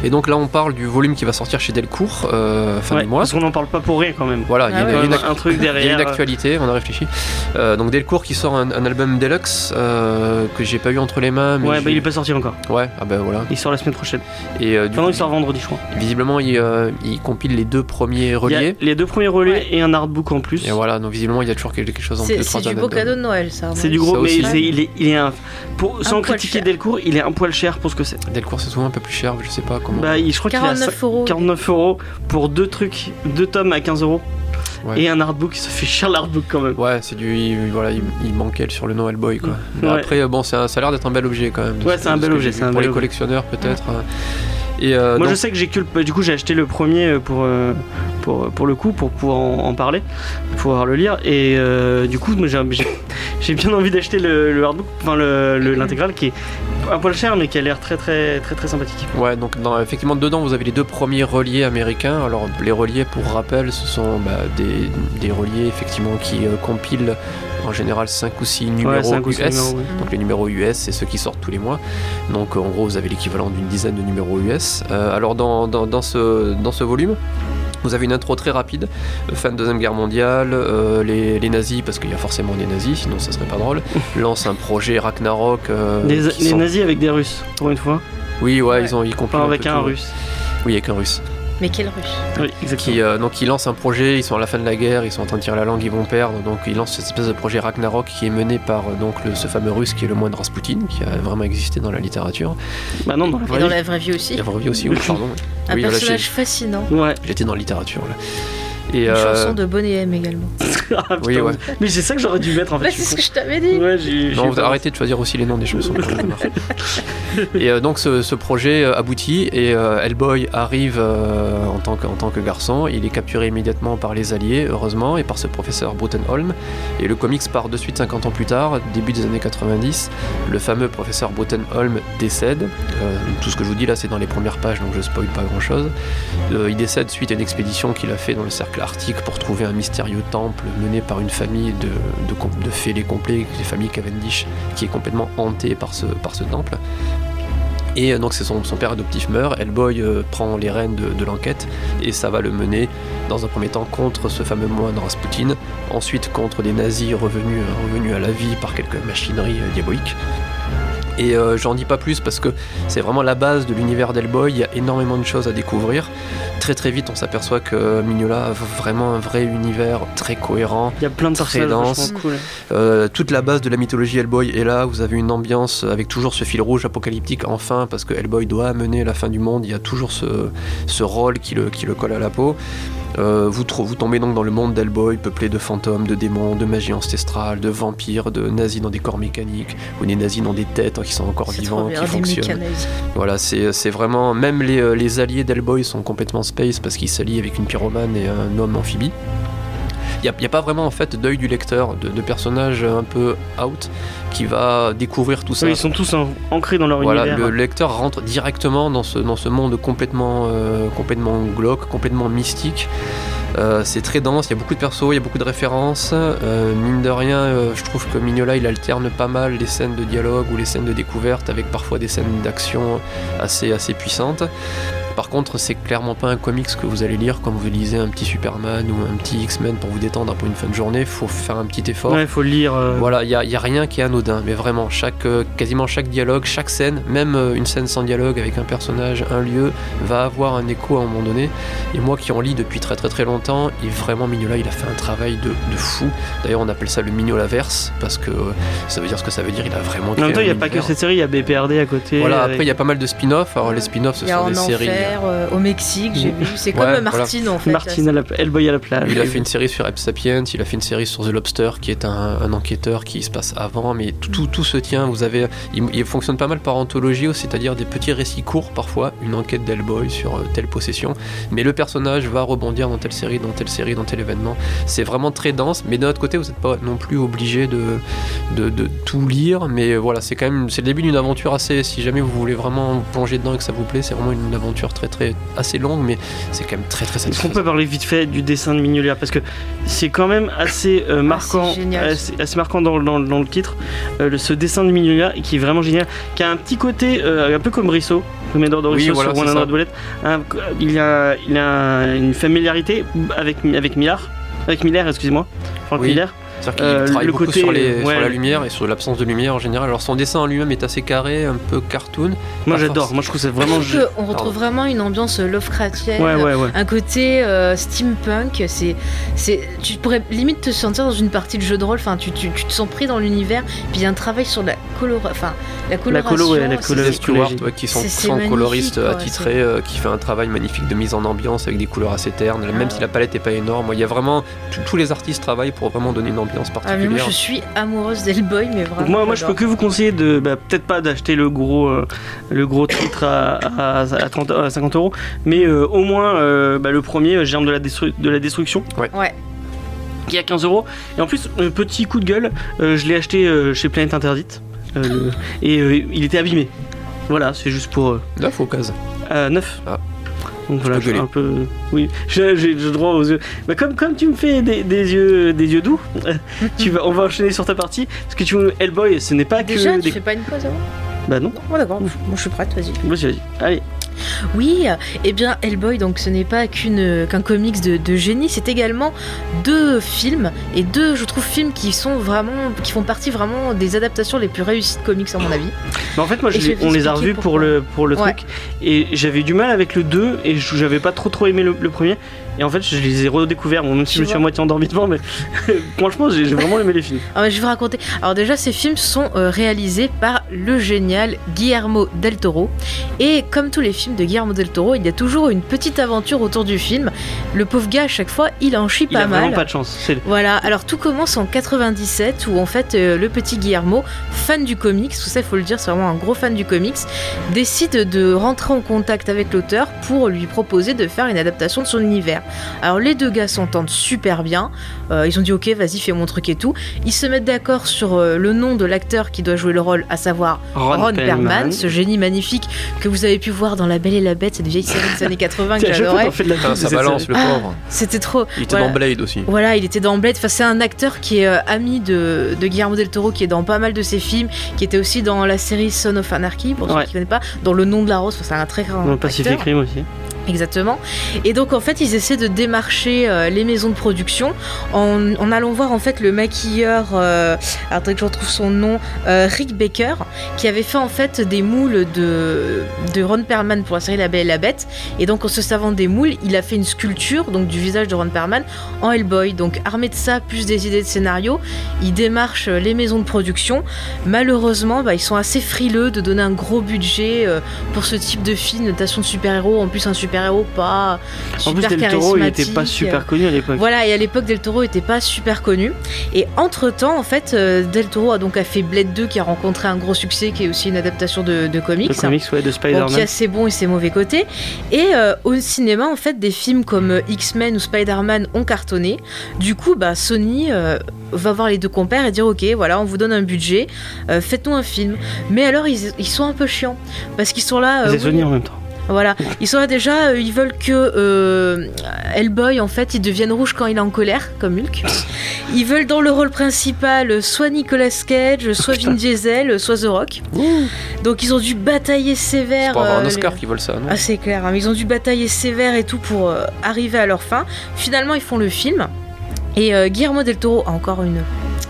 Et donc là on parle du volume qui va sortir chez Delcourt euh, fin Ouais, du mois. Parce qu'on n'en parle pas pour rien quand même. Voilà, il y a Ah une- ouais. il y a une, un, truc il y a derrière. une actualité, on a réfléchi. Euh, donc Delcourt qui sort un, un album deluxe euh, que j'ai pas eu entre les mains. Mais Ouais, bah il est pas sorti encore. Ouais, ah ben voilà. Il sort la semaine prochaine. Et euh, du coup, il sort vendredi, je crois. visiblement, il, euh, il compile les deux premiers reliés. les deux premiers relais Ouais. et un artbook en plus. Et voilà, donc visiblement, il y a toujours quelque chose en plus C'est du beau cadeau de Noël, ça. C'est du gros, Ça mais il, est, il est un. Pour, sans critiquer. Delcourt, il est un poil cher pour ce que c'est. Delcourt, c'est souvent un peu plus cher, je sais pas comment. Bah, je crois qu'il est à 49 euros. 49 euros pour deux trucs, deux tomes à 15 euros. Ouais. Et un artbook, ça fait cher l'artbook quand même. Ouais, c'est du. il- voilà, il, il manquait sur le Noël Boy, quoi. Ouais. Après, bon, c'est un- ça a l'air d'être un bel objet quand même. Ouais, ce- c'est un bel objet, c'est un Pour bel les objet. collectionneurs, peut-être. euh. Et euh, Moi donc- je sais que j'ai que le, du coup j'ai acheté le premier euh, pour, euh, pour, pour le coup pour pouvoir en, en parler, pour pouvoir le lire et euh, du coup j'ai bien envie d'acheter le, le hardbook, enfin le- le- l'intégrale qui est un poil cher mais qui a l'air très très très très sympathique. Ouais, donc effectivement, dedans, vous avez les deux premiers reliés américains. Alors, les reliés, pour rappel, ce sont bah, des, des reliés, effectivement, qui compilent en général 5 ou 6 numéros ouais, cinq ou US. six numéros, ouais. Donc les numéros US, c'est ceux qui sortent tous les mois. Donc en gros, vous avez l'équivalent d'une dizaine de numéros US. Euh, alors dans, dans, dans ce, dans ce volume, vous avez une intro très rapide, fin de Deuxième Guerre mondiale, euh, les, les nazis, parce qu'il y a forcément des nazis, sinon ça serait pas drôle, lancent un projet Ragnarok. euh, les sont- nazis avec des Russes pour une fois, Oui, ouais, Ouais. ils ont ils compilent pas avec un russe. Oui, avec un russe. Mais quel russe Oui, exactement. Qui, euh, donc ils lancent un projet, ils sont à la fin de la guerre, ils sont en train de tirer la langue, ils vont perdre. Donc ils lancent cette espèce de projet Ragnarok qui est mené par euh, donc le- ce fameux russe qui est le moine Rasputin, qui a vraiment existé dans la littérature. Bah non, dans la Et vraie dans vie. la vraie vie aussi. Aussi, oui, pardon. Un Oui, personnage fascinant. Ouais. j'étais dans la littérature là. Et, Une euh, chanson de Bonnie M également. Ah, putain. Oui, ouais. Mais c'est ça que j'aurais dû mettre en fait. Bah, c'est ce que je t'avais dit. Ouais, j'ai. Non, j'ai arrêtez de choisir aussi les noms des chansons. et euh, donc ce, ce projet euh, aboutit et euh, Hellboy arrive euh, en, tant que, en tant que garçon. Il est capturé immédiatement par les Alliés, heureusement, et par ce professeur Holm. Et le comics part de suite 50 ans plus tard, début des années 90. Le fameux professeur Holm décède. Euh, tout ce que je vous dis là, c'est dans les premières pages, donc je spoil pas grand-chose. Euh, il décède suite à une expédition qu'il a fait dans le cercle arctique pour trouver un mystérieux temple mené par une famille de, de, de fêlés complets, les familles Cavendish, qui est complètement hantée par ce, par ce temple. Et euh, donc son, son père adoptif meurt, Hellboy euh, prend les rênes de, l'enquête et ça va le mener dans un premier temps contre ce fameux moine Rasputin, ensuite contre des nazis revenus, revenus à la vie par quelques machineries euh, diaboliques. Et euh, j'en dis pas plus parce que c'est vraiment la base de l'univers d'Hellboy. Il y a énormément de choses à découvrir. Très très vite, on s'aperçoit que Mignola a vraiment un vrai univers très cohérent. Il y a plein de Très dense. cool. Euh, toute la base de la mythologie Hellboy est là. Vous avez une ambiance avec toujours ce fil rouge apocalyptique, enfin, parce que Hellboy doit amener la fin du monde. Il y a toujours ce, ce rôle qui le, qui le colle à la peau. Euh, vous, tombez donc dans le monde d'Hellboy, peuplé de fantômes, de démons, de magie ancestrale, de vampires, de nazis dans des corps mécaniques, ou des nazis dans des têtes hein, qui sont encore vivants, bien, qui fonctionnent. Voilà, c'est vraiment. Même les, euh, les alliés d'Hellboy sont complètement space parce qu'ils s'allient avec une pyromane et un homme amphibie. Il n'y a, pas vraiment en fait d'œil du lecteur, de, de personnage un peu out qui va découvrir tout ça. Ils sont tous en- ancrés dans leur Voilà, univers. le lecteur rentre directement dans ce, dans ce monde complètement, euh, complètement glauque, complètement mystique. Euh, c'est très dense, il y a beaucoup de persos, il y a beaucoup de références. Euh, mine de rien, euh, je trouve que Mignola il alterne pas mal les scènes de dialogue ou les scènes de découverte avec parfois des scènes d'action assez, assez puissantes. Par contre, c'est clairement pas un comics que vous allez lire comme vous lisez un petit Superman ou un petit X-Men pour vous détendre pour une fin de journée. Faut faire un petit effort. Ouais, il faut le lire. euh, Voilà, il n'y a, y a rien qui est anodin, mais vraiment, chaque, euh, quasiment chaque dialogue, chaque scène, même euh, une scène sans dialogue avec un personnage, un lieu, va avoir un écho à un moment donné. Et moi qui en lis depuis très très très longtemps, et vraiment Mignola, il a fait un travail de, de fou. D'ailleurs, on appelle ça le Mignolaverse, parce que euh, ça veut dire ce que ça veut dire, il a vraiment En même créé temps, il n'y a pas que cette série, il y a BPRD à côté. Voilà, avec- après, il y a pas mal de spin-offs. Alors, les spin-offs, ce sont des séries. enfer, euh, au Mexique, j'ai vu. C'est comme Ouais, Martine en fait. Martine, à la... Hellboy à la plage. Il a fait une série sur Ep Sapiens, il a fait une série sur The Lobster, qui est un, un enquêteur qui se passe avant, mais tout, tout, tout se tient. Vous avez, il, il fonctionne pas mal par anthologie, c'est-à-dire des petits récits courts parfois, une enquête d'Hellboy sur euh, telle possession, mais le personnage va rebondir dans telle série, dans telle série, dans tel événement. C'est vraiment très dense, mais d'un autre côté, vous n'êtes pas non plus obligé de, de, de tout lire, mais voilà, c'est quand même, c'est le début d'une aventure assez. Si jamais vous voulez vraiment plonger dedans et que ça vous plaît, c'est vraiment une aventure très très assez longue, mais c'est quand même très très Est-ce qu'on satisfaisant. peut parler vite fait du dessin de Mignola Parce que c'est quand même assez euh, marquant, génial. assez, assez marquant dans, dans- dans le titre, euh, le- ce dessin de Mignola qui est vraiment génial, qui a un petit côté euh, un peu comme Brissot, comme Eduardo Oui, Brissot voilà, sur One Bullet. Un- il a, il a une familiarité avec, avec Millard, avec Miller, excusez-moi, Frank Oui. Miller. C'est-à-dire qu'il Euh, travaille le beaucoup côté, sur, les, sur ouais. la lumière et sur l'absence de lumière en général. Alors son dessin en lui-même est assez carré, un peu cartoon. Moi j'adore, moi je trouve ça vraiment. Je trouve qu'on retrouve Pardon. vraiment une ambiance Lovecraftienne. Ouais, ouais, ouais. Un côté euh, steampunk, c'est, c'est, tu pourrais limite te sentir dans une partie de jeu de rôle. Enfin, tu, tu, tu te sens pris dans l'univers. Puis il y a un travail sur la color, enfin la coloration. colo, ouais, la c'est- colo- Les c'est Stewart, qui sont, C'est- c'est sont coloristes quoi, attitrés, c'est- euh, qui fait un travail magnifique de mise en ambiance avec des couleurs assez ternes, Ah même ouais. si la palette n'est pas énorme. Il y a vraiment tous les artistes travaillent pour vraiment donner une ambiance Ah, mais moi je suis amoureuse d'Hellboy, mais vraiment. Moi, moi je peux que vous conseiller de bah, peut-être pas d'acheter le gros euh, le gros titre à, à, à 30 à 50 euros mais euh, au moins euh, bah, le premier Germe de la, destru- de la destruction Ouais. qui est à 15 euros et en plus euh, petit coup de gueule euh, je l'ai acheté euh, chez Planète Interdite euh, le- et euh, il était abîmé voilà c'est juste pour euh, Là, faut case. euh, neuf Ah. Donc voilà je un peu oui. J'ai j'ai le droit aux yeux. Bah, comme comme tu me fais des, des yeux des yeux doux tu vas on va enchaîner sur ta partie. Parce que tu Hellboy ce n'est pas que Déjà, tu des fais pas une pause avant? Bah non. Oh d'accord, moi je suis prête, vas-y. vas-y vas-y. Allez Oui, eh bien Hellboy, donc ce n'est pas qu'une qu'un comics de, de génie, c'est également deux films et deux, je trouve, films qui sont vraiment, qui font partie vraiment des adaptations les plus réussies de comics à mon avis. Mais en fait, moi, je je on les a revus pour le, pour le Ouais. truc. Et j'avais du mal avec le 2 et j'avais pas trop trop aimé le, le premier. Et en fait, je les ai redécouverts, bon, même si je me suis à moitié endormi devant, mais franchement, j'ai vraiment aimé les films. Alors, je vais vous raconter. Alors déjà, ces films sont euh, réalisés par le génial Guillermo del Toro. Et comme tous les films de Guillermo del Toro, il y a toujours une petite aventure autour du film. Le pauvre gars, à chaque fois, il en chie Il pas a mal. vraiment pas de chance. Voilà, alors tout commence en 97 où en fait euh, le petit Guillermo, fan du comics, tout ça il faut le dire, c'est vraiment un gros fan du comics, décide de rentrer en contact avec l'auteur pour lui proposer de faire une adaptation de son univers. Alors les deux gars s'entendent super bien, euh, ils ont dit ok vas-y fais mon truc et tout, ils se mettent d'accord sur euh, le nom de l'acteur qui doit jouer le rôle, à savoir Ron, Perlman, ce génie magnifique que vous avez pu voir dans La Belle et la Bête, cette vieille série des années 80 que j'adorais. ça balance, le Ah. C'était trop. Il était Voilà. dans Blade aussi. Voilà, il était dans Blade. Enfin, c'est un acteur qui est euh, ami de, de Guillermo del Toro, qui est dans pas mal de ses films, qui était aussi dans la série Son of Anarchy, pour Ouais. ceux qui ne connaissent pas, dans Le Nom de la Rose. Enfin, c'est un très grand Dans Pacific acteur. Rim aussi. Exactement. Et donc en fait, ils essaient de démarcher euh, les maisons de production en, allant voir en fait le maquilleur, euh, attendez que je retrouve son nom, euh, Rick Baker, qui avait fait en fait des moules de, de Ron Perlman pour la série La Belle et la Bête. Et donc en se servant des moules, il a fait une sculpture donc du visage de Ron Perlman en Hellboy. Donc armé de ça, plus des idées de scénario, il démarche euh, les maisons de production. Malheureusement, bah, ils sont assez frileux de donner un gros budget pour ce type de film, notation de super-héros. En plus, un super-héros pas En plus, super Del Toro, il était charismatique. pas super connu à l'époque. Voilà, et à l'époque, Del Toro était pas super connu. Et entre temps, en fait, euh, Del Toro a donc a fait Blade 2 qui a rencontré un gros succès, qui est aussi une adaptation de, de comics. Le comics, ouais, de Bon, Spider-Man. qui a ses bons et ses mauvais côtés. Et euh, au cinéma, en fait, des films comme euh, X-Men ou Spider-Man ont cartonné. Du coup, bah, Sony euh, va voir les deux compères et dire Ok, voilà, on vous donne un budget, euh, faites-nous un film. Mais alors, ils, ils sont un peu chiants. Parce qu'ils sont là. C'est oui, Sony en même temps. Voilà, ils sont là déjà, euh, ils veulent que euh, Hellboy en fait il devienne rouge quand il est en colère, comme Hulk. Ils veulent dans le rôle principal euh, soit Nicolas Cage, soit Vin Diesel, euh, soit The Rock. Donc ils ont dû batailler sévère. C'est pour avoir euh, un Oscar les- qui veulent ça, non Ah c'est clair, hein, mais ils ont dû batailler sévère et tout pour euh, arriver à leur fin. Finalement ils font le film. Et euh, Guillermo del Toro a encore une,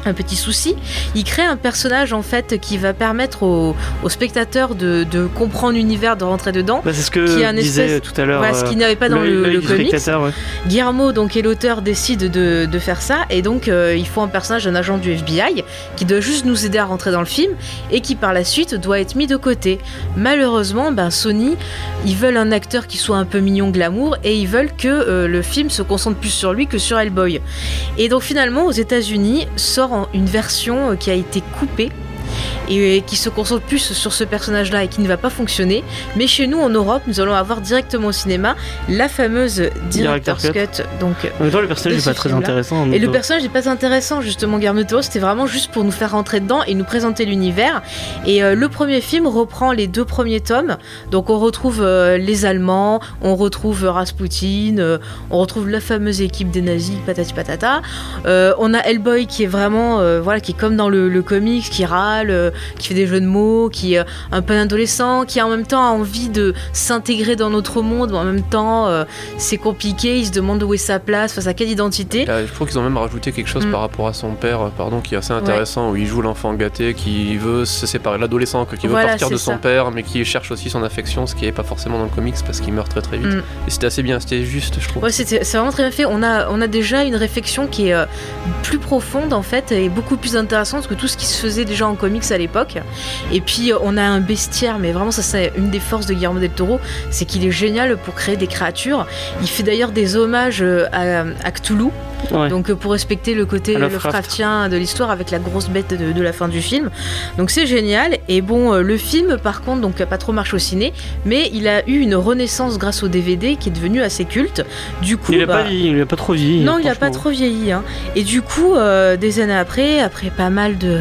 un petit souci. Il crée un personnage en fait qui va permettre aux, aux spectateurs de, de comprendre l'univers, de rentrer dedans. Bah, c'est ce Qui que est un disait espèce- tout à l'heure. Voilà, ce qu'il n'avait pas dans le, le comics. ouais. Guillermo, donc, est l'auteur, décide de, de faire ça. Et donc, euh, il faut un personnage d'un agent du FBI qui doit juste nous aider à rentrer dans le film et qui, par la suite, doit être mis de côté. Malheureusement, ben, Sony, ils veulent un acteur qui soit un peu mignon, glamour, et ils veulent que euh, le film se concentre plus sur lui que sur Hellboy. Et donc, finalement, aux États-Unis, sort en- une version euh, qui a été coupée et qui se concentre plus sur ce personnage-là et qui ne va pas fonctionner. Mais chez nous, en Europe, nous allons avoir directement au cinéma la fameuse Director's Cut. Donc, En même temps, le personnage n'est pas très intéressant. et le personnage n'est pas intéressant, justement, Toro, c'était vraiment juste pour nous faire rentrer dedans et nous présenter l'univers. Et euh, le premier film reprend les deux premiers tomes. Donc on retrouve euh, les Allemands, on retrouve euh, Rasputin, euh, on retrouve la fameuse équipe des nazis, patati patata. Euh, on a Hellboy qui est vraiment, euh, voilà, qui est comme dans le, le comics, qui râle, euh, qui fait des jeux de mots, qui est un peu un adolescent, qui en même temps a envie de s'intégrer dans notre monde, mais en même temps euh, c'est compliqué, il se demande où est sa place, face à quelle identité. Là, je trouve qu'ils ont même rajouté quelque chose Mm. par rapport à son père, euh, pardon, qui est assez intéressant, où il joue l'enfant gâté, qui veut se séparer, l'adolescent, qui veut Voilà, partir de son ça. père, mais qui cherche aussi son affection, ce qui est pas forcément dans le comics parce qu'il meurt très très vite. Mm. Et c'était assez bien, c'était juste, je trouve. Ouais, c'est vraiment très bien fait. On a, on a déjà une réflexion qui est euh, plus profonde en fait et beaucoup plus intéressante que tout ce qui se faisait déjà en comics à l'époque. Et puis euh, on a un bestiaire, mais vraiment ça c'est une des forces de Guillermo del Toro, c'est qu'il est génial pour créer des créatures. Il fait d'ailleurs des hommages euh, à, à Cthulhu, ouais. donc euh, pour respecter le côté. Lovecraftien de l'histoire avec la grosse bête de, de la fin du film. Donc c'est génial. Et bon, le film par contre donc a pas trop marché au ciné, mais il a eu une renaissance grâce au DVD qui est devenu assez culte. Du coup, il a bah, pas pas trop vieilli. non, il a pas trop vieilli. hein. Et du coup, euh, des années après, après pas mal de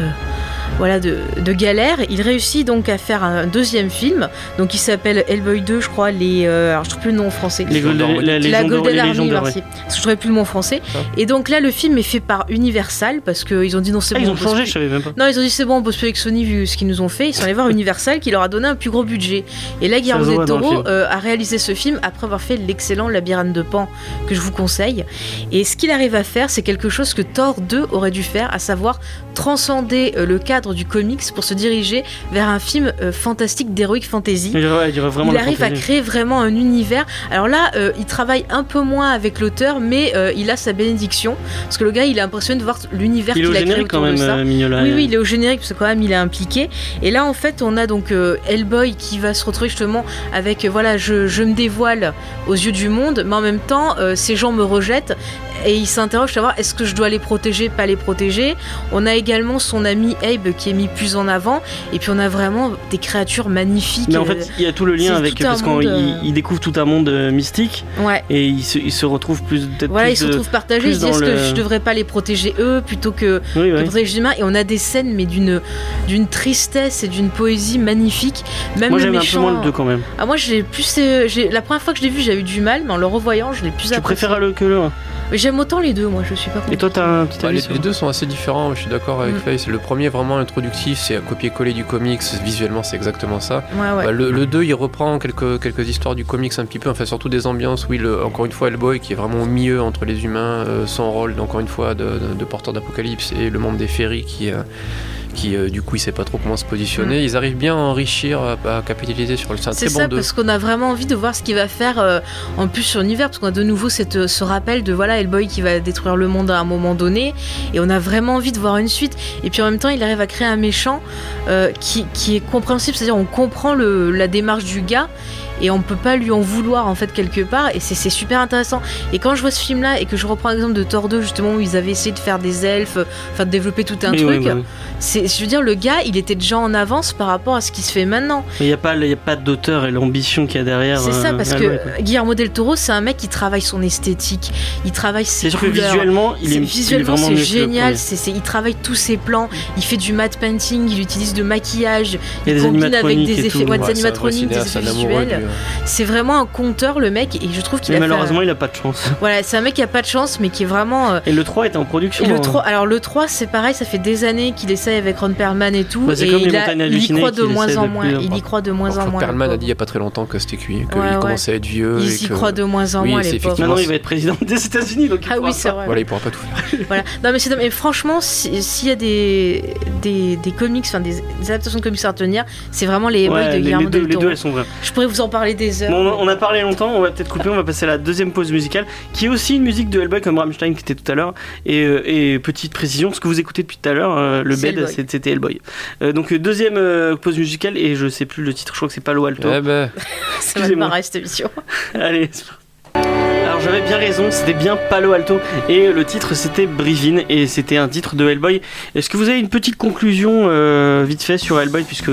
voilà de, de galères, il réussit donc à faire un deuxième film, donc il s'appelle Hellboy 2, je crois. Les, euh, alors je trouve plus le nom en français. Les Golden, Dorées. la la Légion dorée, Golden les Army, merci. Parce que je trouvais plus le mot en français. Ah. Et donc là, le film est fait par Universal parce qu'ils ont dit non, c'est Ah, bon. ils on ont changé, plus. je savais même pas. Non, ils ont dit c'est bon, on bosse plus avec Sony vu ce qu'ils nous ont fait. Ils sont allés voir Universal qui leur a donné un plus gros budget. Et là, Guillermo se del Toro film. euh, a réalisé ce film après avoir fait l'excellent Labyrinthe de Pan que je vous conseille. Et ce qu'il arrive à faire, c'est quelque chose que Thor 2 aurait dû faire, à savoir transcender euh, le cadre du comics pour se diriger vers un film euh, fantastique d'heroic fantasy. Il arrive à créer vraiment un univers. Alors là, euh, il travaille un peu moins avec l'auteur, mais euh, il a sa bénédiction. Parce que le gars, il est impressionné de voir l'univers qu'il a créé générique quand autour de même, ça. Mignola. Oui, oui, il est au générique parce que quand même il est impliqué. Et là, en fait, on a donc Hellboy qui va se retrouver justement avec voilà, je, je me dévoile aux yeux du monde, mais en même temps, ces gens me rejettent. Et il s'interroge savoir est-ce que je dois les protéger, pas les protéger? On a également son ami Abe qui est mis plus en avant. Et puis on a vraiment des créatures magnifiques. Mais en euh, fait, il y a tout le lien avec. Parce qu'il euh, il découvre tout un monde euh, mystique ouais. et il se, il se retrouve plus. peut-être Voilà, plus ils se retrouvent partagés. plus Ils se disent est-ce que je devrais pas les protéger eux plutôt que Oui, oui. protéger les humains? Et on a des scènes, mais d'une d'une tristesse et d'une poésie magnifique. Même Moi j'aime un peu méchant. moins le 2 quand même. Ah moi plus euh, j'ai- la première fois que je l'ai vu j'ai eu du mal mais en le revoyant je l'ai plus Tu préfères le que le 1 Mais J'aime autant les deux, moi, je suis pas Et toi, t'as un petit Bah, avis les, sur- les deux sont assez différents, je suis d'accord avec Mm. Faye. C'est Le premier est vraiment introductif, c'est un copier-coller du comics, visuellement c'est exactement ça. Ouais, ouais. Bah, le, le 2 il reprend quelques, quelques histoires du comics un petit peu, enfin surtout des ambiances, oui, le- encore une fois Hellboy qui est vraiment au milieu entre les humains, euh, son rôle encore une fois de, de- de porteur d'apocalypse et le monde des féeries qui, euh, qui euh, du coup il sait pas trop comment se positionner. Ils arrivent bien à enrichir, à, à capitaliser sur le. C'est Mm. Ça, bon 2. parce qu'on a vraiment envie de voir ce qu'il va faire euh, en plus sur l'univers, parce qu'on a de nouveau cette, euh, ce rappel de voilà Hellboy qui va détruire le monde à un moment donné, et on a vraiment envie de voir une suite. Et puis en même temps, il arrive à créer un méchant euh, qui, qui est compréhensible, c'est-à-dire on comprend le, la démarche du gars. Et on peut pas lui en vouloir en fait quelque part et c'est super intéressant et quand je vois ce film là et que je reprends l'exemple de Thor 2 justement où ils avaient essayé de faire des elfes enfin de développer tout un truc oui, oui. c'est je veux dire le gars il était déjà en avance par rapport à ce qui se fait maintenant Mais il n'y a pas, y a pas d'auteur et l'ambition qu'il y a derrière. c'est ça, euh, parce Hellboy, que. Guillermo del Toro, c'est un mec qui travaille son esthétique, il travaille ses C'est sûr que couleurs. visuellement, il est, il est visuellement, vraiment c'est génial. c'est il travaille tous ses plans. Il fait du matte painting. Il utilise de maquillage. Il des combine avec des et effets- ouais, des animatroniques, des effets visuels. C'est vraiment un conteur, le mec. Et je trouve qu'il a fait- malheureusement, il a pas de chance. Voilà, c'est un mec qui a pas de chance, mais qui est vraiment. euh, Et le 3 était en production. et le hein. 3, alors le 3, c'est pareil, ça fait des années qu'il essaye avec Ron Perlman et tout, Bah, et comme les il, a- il y hallucinées croit de moins en moins. Il y croit de moins en moins. Perlman a dit il y a pas très longtemps que c'était cuit, qu'il Ouais, ouais. commençait à être vieux. Il y que- croit de moins en Oui, moins, les. Maintenant, effectivement- il va être président des États-Unis. Donc il Ah pourra oui, c'est pas. vrai. Voilà, il pourra pas tout faire. Voilà. Non mais franchement, si- s'il y a des, des, des comics, enfin des, des adaptations de comics à retenir, c'est vraiment les Ouais, de les, les Guillermo deux, les deux, elles sont vraies. Je pourrais vous en parler des heures. Bon, on a- on a parlé longtemps, on va peut-être couper, on va passer à la deuxième pause musicale, qui est aussi une musique de Hellboy comme Rammstein qui était tout à l'heure. Et, euh, et petite précision, ce que vous écoutez depuis tout à l'heure, euh, le bed, c'était Hellboy. Euh, donc deuxième euh, pause musicale, et je sais plus le titre, je crois que c'est Palo Alto. Eh ben, ça va excusez-moi. marrer cette émission. Allez, c'est parti. Alors j'avais bien raison, c'était bien Palo Alto et le titre c'était Brivin et c'était un titre de Hellboy. Est-ce que vous avez une petite conclusion euh, vite fait sur Hellboy puisque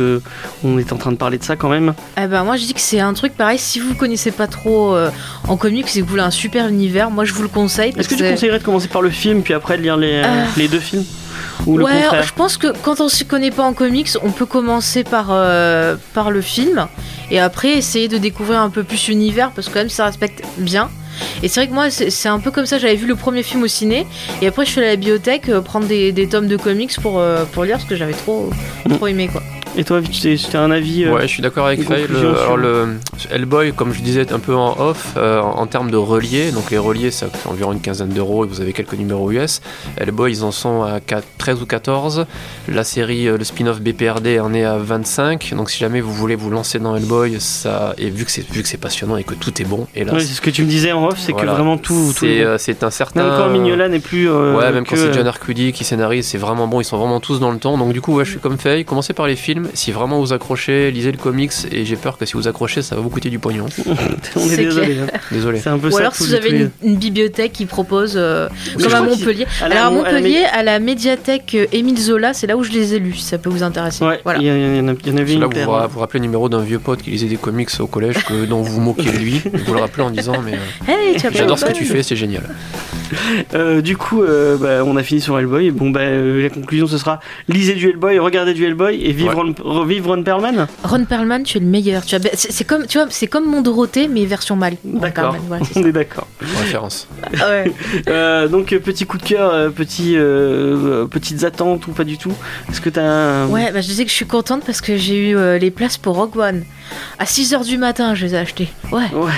on est en train de parler de ça quand même? Eh ben moi je dis que c'est un truc pareil. Si vous connaissez pas trop euh, en comics et que vous voulez un super univers, moi je vous le conseille. Est-ce que tu conseillerais de commencer par le film puis après de lire les, Euh. les deux films? Ou ouais, je pense que quand on s'y connaît pas en comics, on peut commencer par, euh, par le film et après essayer de découvrir un peu plus l'univers parce que quand même ça respecte bien. Et c'est vrai que moi c'est un peu comme ça, j'avais vu le premier film au ciné et après je suis allée à la bibliothèque euh, prendre des, tomes de comics pour, euh, pour lire parce que j'avais trop, trop aimé quoi. Et toi, tu as un avis euh, Ouais, je suis d'accord avec Faye. Le, alors le Hellboy, comme je disais un peu en off, euh, en, en termes de reliés, donc les reliés, ça coûte environ une quinzaine d'euros et vous avez quelques numéros US. Hellboy, ils en sont à 4 13 ou 14. La série, euh, le spin-off BPRD en est à 25. Donc si jamais vous voulez vous lancer dans Hellboy, ça et vu que c'est vu que c'est passionnant et que tout est bon, Ouais, c'est ce que tu me disais en off, c'est Voilà. que vraiment tout, tout c'est euh, c'est un certain. Même quand Mignola n'est plus. Ouais, même que, quand c'est John Arcudi qui scénarise, c'est vraiment bon, ils sont vraiment tous dans le temps. Donc du coup, ouais, je suis comme Faye, commencez par les films, si vraiment vous accrochez, lisez le comics, et j'ai peur que si vous accrochez, ça va vous coûter du pognon. on est C'est désolé. hein. Désolé. C'est un peu Ou ça. alors si vous avez une, une bibliothèque qui propose, euh, comme à Montpellier. à Alors à à la- Montpellier, à la médiathèque Émile Zola, c'est là où je les ai lus, si ça peut vous intéresser. Ouais, Voilà. il y, en a- il y en a- il y en avait C'est là une où vous vous, vous rappelez le numéro d'un vieux pote qui lisait des comics au collège que, dont vous vous moquez de lui. Vous le rappelez en disant mais euh, Hey, tu as pas j'adore ce que tu fais, c'est génial. Euh, du coup, euh, bah, on a fini sur Hellboy. Bon, bah, euh, la conclusion ce sera lisez du Hellboy, regardez du Hellboy et vivre Ouais. Ron, revivre Ron Perlman. Ron Perlman, tu es le meilleur. Tu as... c'est, c'est comme, tu vois, c'est comme mon Dorothée, mais version mâle. Ron D'accord, Perlman, voilà, c'est on ça. est d'accord. Référence. Ah ouais. Euh, donc, petit coup de cœur, petit, petites attentes ou pas du tout Est-ce que t'as un. Ouais, bah, je disais que je suis contente parce que j'ai eu euh, les places pour Rogue One. À 6h du matin, je les ai achetées. Ouais. Ouais.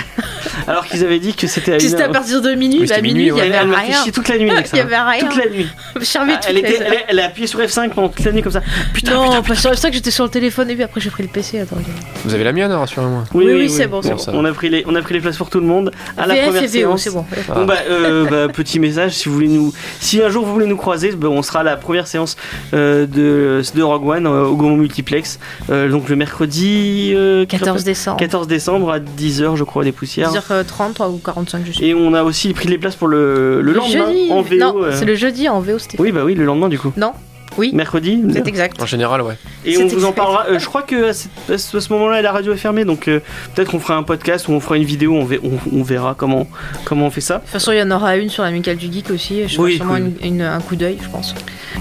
Alors qu'ils avaient dit que c'était à C'était à partir de minuit, Oui, bah, minuit, il y Elle, avait elle m'a fait rien. chier toute la nuit. Il y avait rien. Toute la nuit. Ah, elle, était, elle, elle a appuyé sur F5 pendant toute la nuit comme ça. Putain, non, putain, pas sur ça que j'étais sur le téléphone et puis après j'ai pris le PC. Attends, Vous avez la mienne, rassurez-moi. Oui, Oui, oui, oui, c'est bon, c'est bon. On a, pris les, on a pris les places pour tout le monde à la première et VO, séance. c'est bon. Bah, euh, bah, petit message si vous voulez nous si un jour vous voulez nous croiser bah, on sera à la première séance euh, de, Rogue One euh, au Gaumont Multiplex donc le mercredi euh, 14 décembre. 14 décembre à 10h je crois des poussières 10h30 ou 45 je sais. et on a aussi pris les places pour le, le lendemain jeudi. en VO Non, euh. c'est le jeudi en VO, c'était. oui bah oui le lendemain du coup Non. Oui. mercredi C'est exact. En général, ouais. et on vous en parlera euh, je crois que à, cette- à ce moment-là la radio est fermée donc euh, peut-être qu'on fera un podcast ou on fera une vidéo on, ve- on- on verra comment comment on fait ça De toute façon, il y en aura une sur l'amicale du geek aussi. Je Oui, ferai sûrement cool. une- une- un coup d'œil, je pense.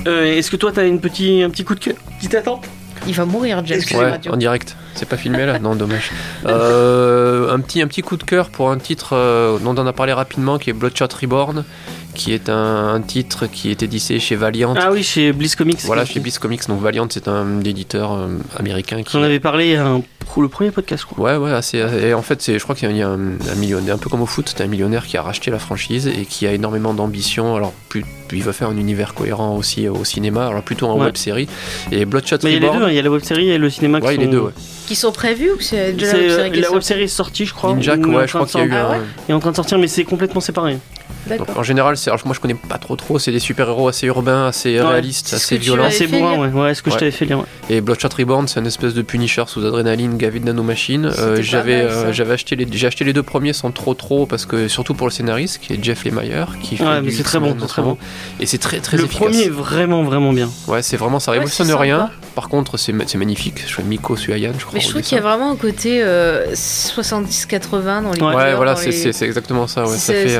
Euh, est-ce que toi t'as une petit, un petit coup de cœur petite attente? Il va mourir, James. Ouais, radio. en direct. C'est pas filmé là Non, dommage. Euh, un, petit, un petit coup de cœur pour un titre euh, dont on a parlé rapidement qui est Bloodshot Reborn, qui est un, un titre qui est édité chez Valiant. Ah oui, chez Bliss Comics. Voilà, chez Bliss Comics. Donc Valiant, c'est un éditeur euh, américain qui. J'en avais parlé un- pour le premier podcast, je crois. Ouais, ouais, assez. Et en fait, c'est, je crois qu'il y a un, un millionnaire, un peu comme au foot, c'est un millionnaire qui a racheté la franchise et qui a énormément d'ambition. Alors, plus, il veut faire un univers cohérent aussi au cinéma, alors plutôt en Ouais. web série. Et Bloodshot Mais il y a les deux, hein, il y a la web série et le cinéma qui Ouais, il y a sont- les deux, ouais. Qui sont prévus ou c'est la euh, série qui est la web sortie série est sortie, je crois. Ninja, ou est en ouais, je crois qu'il y a eu. Ah un. ouais Il est en train de sortir, mais c'est complètement séparé. Donc, en général, alors, moi je connais pas trop trop, c'est des super-héros assez urbains, assez Ouais. réalistes, assez violents. fait bourrin, ouais. Ouais, ce que je Ouais. t'avais fait lire. ouais. Et Bloodshot Reborn, c'est un espèce de Punisher sous adrénaline gavé de nanomachines. Euh, j'avais, euh, j'avais acheté les, j'ai acheté les deux premiers sans trop trop parce que surtout pour le scénariste qui est Jeff Lemire qui fait Ouais, mais c'est très bon, c'est ce très moment. Et c'est très très le efficace. premier est vraiment, vraiment bien. Ouais, c'est vraiment ça révolutionne rien. Par contre, c'est, ma- c'est magnifique. Je fais Miko Suayan, je crois. Mais je trouve qu'il y a vraiment un côté euh, 70-80 dans les Ouais, voilà, c'est, exactement ça. Ouais, ça fait,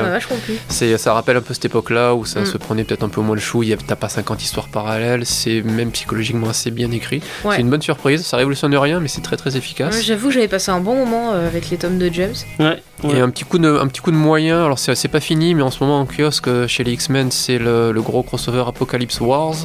ça c'est, rappelle un peu cette époque-là où ça Mm. se prenait peut-être un peu moins le chou. Il y a, t'as pas 50 histoires parallèles. C'est même psychologiquement assez bien écrit. Ouais. C'est une bonne surprise. Ça révolutionne rien, mais c'est très très efficace. Ouais, J'avoue, j'avais passé un bon moment euh, avec les tomes de James. Ouais. ouais. Et un petit coup de, un petit coup de moyen, alors c'est c'est pas fini, mais en ce moment en kiosque euh, chez les X-Men, c'est le, le gros crossover Apocalypse Wars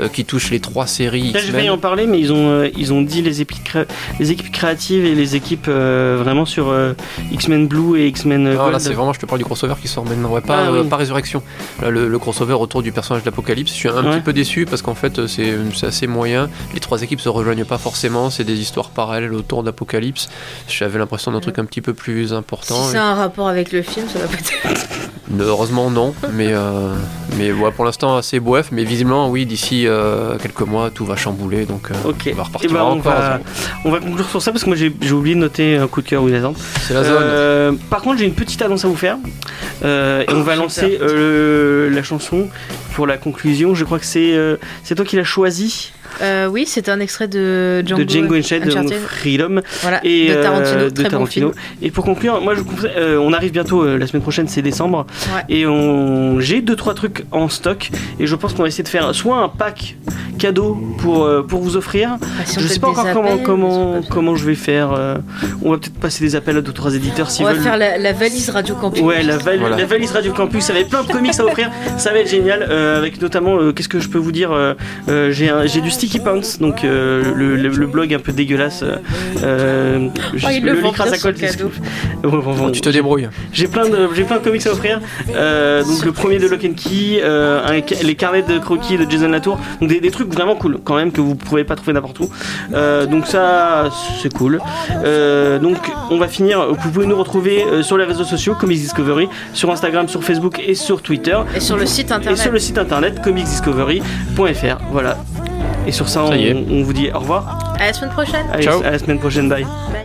euh, qui touche les trois séries Là, je vais y en parler, mais ils ont, euh, ils ont dit les équipes, les équipes créatives et les équipes euh, vraiment sur euh, X-Men Blue et X-Men Gold. là c'est vraiment, je te parle du crossover qui sort maintenant, ouais, pas, Ah, euh, oui. pas Résurrection. Là, le, le crossover autour du personnage d'Apocalypse, je suis un Ouais. petit peu déçu parce qu'en fait euh, c'est c'est assez moyen. Les trois équipes se rejoignent pas forcément, c'est des histoires parallèles autour d'Apocalypse. J'avais l'impression d'un truc un petit peu plus important. Si et- c'est un rapport avec le film, ça va peut-être. Heureusement non, mais, euh, mais ouais, pour l'instant assez bref, mais visiblement oui, d'ici euh, quelques mois tout va chambouler, donc euh, Ok. on va repartir Eh ben, on, va, zéro. on va conclure sur ça parce que moi j'ai oublié de noter un coup de cœur ou une attente. C'est la zone. Euh, par contre, j'ai une petite annonce à vous faire. Et on va lancer euh, la chanson pour la conclusion. Je crois que c'est euh, c'est toi qui l'as choisi Euh, oui, c'est un extrait de Django, de Django Unchained, de. Freedom. Voilà, et de Tarantino, euh, de très bon Tarantino. film. Et pour conclure, moi je vous conseille- euh, on arrive bientôt euh, la semaine prochaine, c'est décembre, Ouais. et on j'ai deux trois trucs en stock et je pense qu'on va essayer de faire soit un pack cadeau pour euh, pour vous offrir. Ah, si je sais pas encore comment appels, comment comment je vais faire. euh, on va peut-être passer des appels à deux trois éditeurs s'ils On va faire la, la valise Radio Campus. Ouais, la, val- Voilà. la valise Radio Campus, ça va être plein de comics à offrir, ça va être génial, euh, avec notamment, euh, qu'est-ce que je peux vous dire, j'ai j'ai du Sticky Pants, donc euh, le, le- le blog un peu dégueulasse, euh, euh, je Oh, le bien, Sacol, son cadeau. Bon, bon, bon, Bon, tu te débrouilles. j'ai plein de j'ai plein de comics à offrir. Euh, donc le premier de Lock and Key, euh, un les carnets de croquis de Jason Latour. Donc des, des trucs vraiment cool quand même que vous pouvez pas trouver n'importe où. Euh, donc ça c'est cool. Euh, donc on va finir. Vous pouvez nous retrouver euh, sur les réseaux sociaux Comics Discovery, sur Instagram, sur Facebook et sur Twitter. Et sur le site Et internet. sur le site internet comicsdiscovery.fr. Voilà. Et sur ça, on vous dit au revoir. À la semaine prochaine. Allez, Ciao. à la semaine prochaine. Bye. Bye.